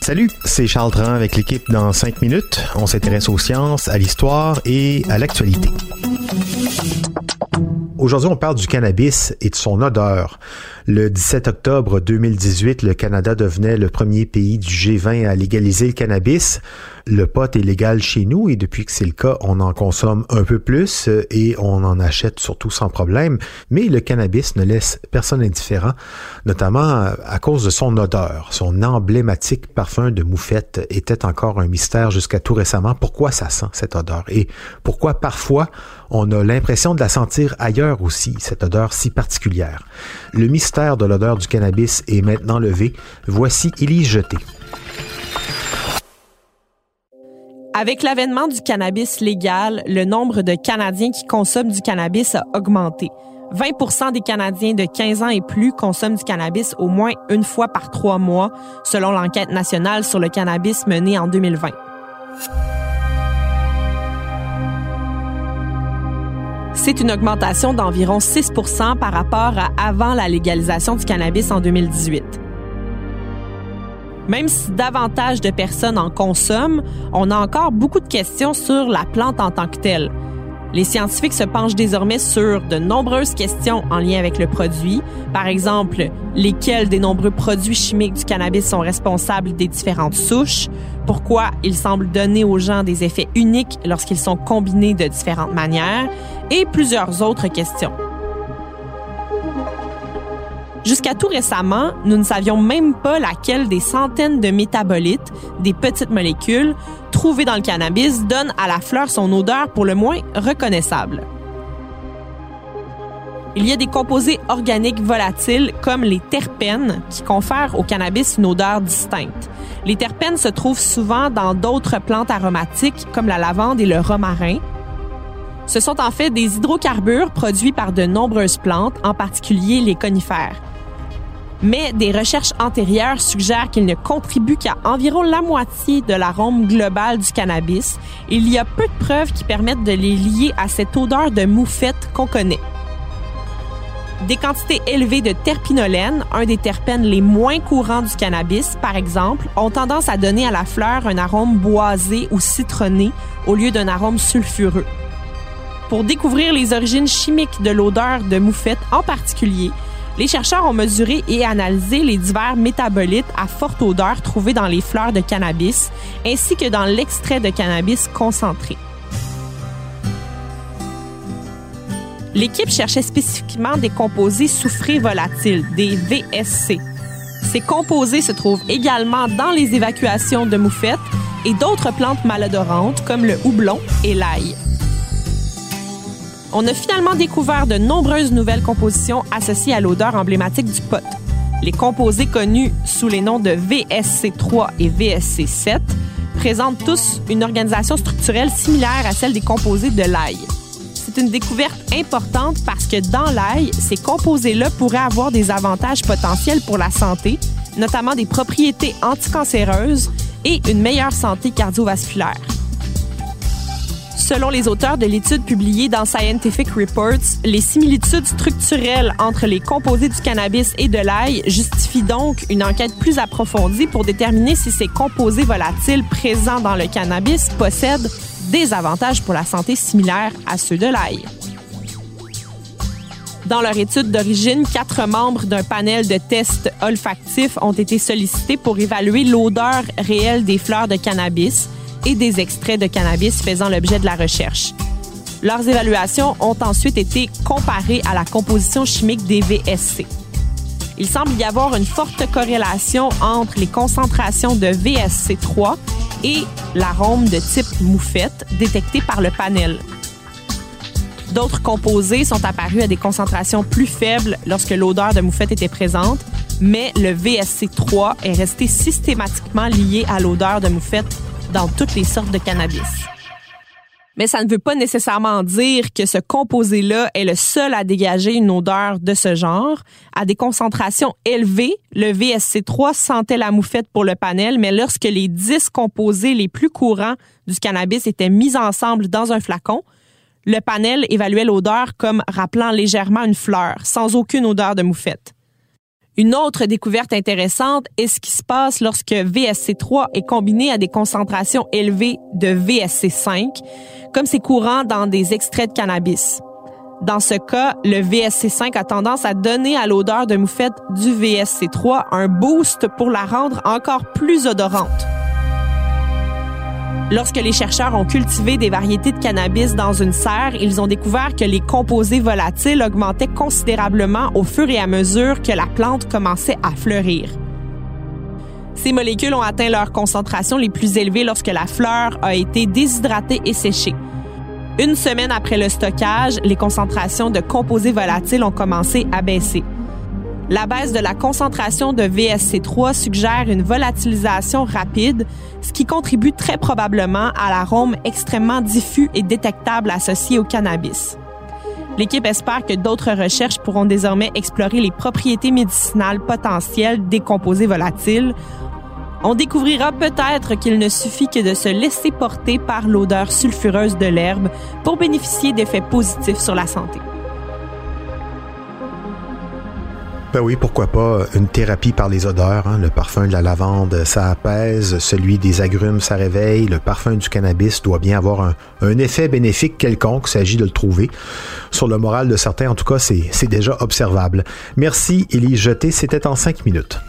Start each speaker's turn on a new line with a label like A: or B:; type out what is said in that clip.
A: Salut, c'est Charles Tran avec l'équipe dans 5 minutes. On s'intéresse aux sciences, à l'histoire et à l'actualité. Aujourd'hui, on parle du cannabis et de son odeur. Le 17 octobre 2018, le Canada devenait le premier pays du G20 à légaliser le cannabis. Le pot est légal chez nous et depuis que c'est le cas, on en consomme un peu plus et on en achète surtout sans problème. Mais le cannabis ne laisse personne indifférent, notamment à cause de son odeur. Son emblématique parfum de moufette était encore un mystère jusqu'à tout récemment. Pourquoi ça sent cette odeur et pourquoi parfois on a l'impression de la sentir ailleurs aussi, cette odeur si particulière? Le mystère de l'odeur du cannabis est maintenant levé. Voici Élie Jeté.
B: Avec l'avènement du cannabis légal, le nombre de Canadiens qui consomment du cannabis a augmenté. 20% des Canadiens de 15 ans et plus consomment du cannabis au moins une fois par trois mois, selon l'enquête nationale sur le cannabis menée en 2020. C'est une augmentation d'environ 6% par rapport à avant la légalisation du cannabis en 2018. Même si davantage de personnes en consomment, on a encore beaucoup de questions sur la plante en tant que telle. Les scientifiques se penchent désormais sur de nombreuses questions en lien avec le produit. Par exemple, lesquels des nombreux produits chimiques du cannabis sont responsables des différentes souches, pourquoi ils semblent donner aux gens des effets uniques lorsqu'ils sont combinés de différentes manières, et plusieurs autres questions. Jusqu'à tout récemment, nous ne savions même pas laquelle des centaines de métabolites, des petites molécules, trouvées dans le cannabis donne à la fleur son odeur pour le moins reconnaissable. Il y a des composés organiques volatiles comme les terpènes qui confèrent au cannabis une odeur distincte. Les terpènes se trouvent souvent dans d'autres plantes aromatiques comme la lavande et le romarin, ce sont en fait des hydrocarbures produits par de nombreuses plantes, en particulier les conifères. Mais des recherches antérieures suggèrent qu'ils ne contribuent qu'à environ la moitié de l'arôme global du cannabis. il y a peu de preuves qui permettent de les lier à cette odeur de moufette qu'on connaît. Des quantités élevées de terpinolène, un des terpènes les moins courants du cannabis, par exemple, ont tendance à donner à la fleur un arôme boisé ou citronné au lieu d'un arôme sulfureux. Pour découvrir les origines chimiques de l'odeur de moufette en particulier, les chercheurs ont mesuré et analysé les divers métabolites à forte odeur trouvés dans les fleurs de cannabis ainsi que dans l'extrait de cannabis concentré. L'équipe cherchait spécifiquement des composés soufrés volatiles, des VSC. Ces composés se trouvent également dans les évacuations de moufette et d'autres plantes malodorantes comme le houblon et l'ail on a finalement découvert de nombreuses nouvelles compositions associées à l'odeur emblématique du pot. Les composés connus sous les noms de VSC3 et VSC7 présentent tous une organisation structurelle similaire à celle des composés de l'ail. C'est une découverte importante parce que dans l'ail, ces composés-là pourraient avoir des avantages potentiels pour la santé, notamment des propriétés anticancéreuses et une meilleure santé cardiovasculaire. Selon les auteurs de l'étude publiée dans Scientific Reports, les similitudes structurelles entre les composés du cannabis et de l'ail justifient donc une enquête plus approfondie pour déterminer si ces composés volatiles présents dans le cannabis possèdent des avantages pour la santé similaires à ceux de l'ail. Dans leur étude d'origine, quatre membres d'un panel de tests olfactifs ont été sollicités pour évaluer l'odeur réelle des fleurs de cannabis et des extraits de cannabis faisant l'objet de la recherche. Leurs évaluations ont ensuite été comparées à la composition chimique des VSC. Il semble y avoir une forte corrélation entre les concentrations de VSC3 et l'arôme de type moufette détecté par le panel. D'autres composés sont apparus à des concentrations plus faibles lorsque l'odeur de moufette était présente, mais le VSC3 est resté systématiquement lié à l'odeur de moufette dans toutes les sortes de cannabis. Mais ça ne veut pas nécessairement dire que ce composé-là est le seul à dégager une odeur de ce genre. À des concentrations élevées, le VSC3 sentait la moufette pour le panel, mais lorsque les 10 composés les plus courants du cannabis étaient mis ensemble dans un flacon, le panel évaluait l'odeur comme rappelant légèrement une fleur, sans aucune odeur de moufette. Une autre découverte intéressante est ce qui se passe lorsque VSC3 est combiné à des concentrations élevées de VSC5, comme c'est courant dans des extraits de cannabis. Dans ce cas, le VSC5 a tendance à donner à l'odeur de moufette du VSC3 un boost pour la rendre encore plus odorante. Lorsque les chercheurs ont cultivé des variétés de cannabis dans une serre, ils ont découvert que les composés volatiles augmentaient considérablement au fur et à mesure que la plante commençait à fleurir. Ces molécules ont atteint leurs concentrations les plus élevées lorsque la fleur a été déshydratée et séchée. Une semaine après le stockage, les concentrations de composés volatiles ont commencé à baisser. La baisse de la concentration de VSC3 suggère une volatilisation rapide, ce qui contribue très probablement à l'arôme extrêmement diffus et détectable associé au cannabis. L'équipe espère que d'autres recherches pourront désormais explorer les propriétés médicinales potentielles des composés volatiles. On découvrira peut-être qu'il ne suffit que de se laisser porter par l'odeur sulfureuse de l'herbe pour bénéficier d'effets positifs sur la santé.
A: Ben oui, pourquoi pas une thérapie par les odeurs. Hein? Le parfum de la lavande, ça apaise. Celui des agrumes, ça réveille. Le parfum du cannabis doit bien avoir un, effet bénéfique quelconque. Il s'agit de le trouver. Sur le moral de certains, en tout cas, c'est déjà observable. Merci, Élie Jeté. C'était en cinq minutes.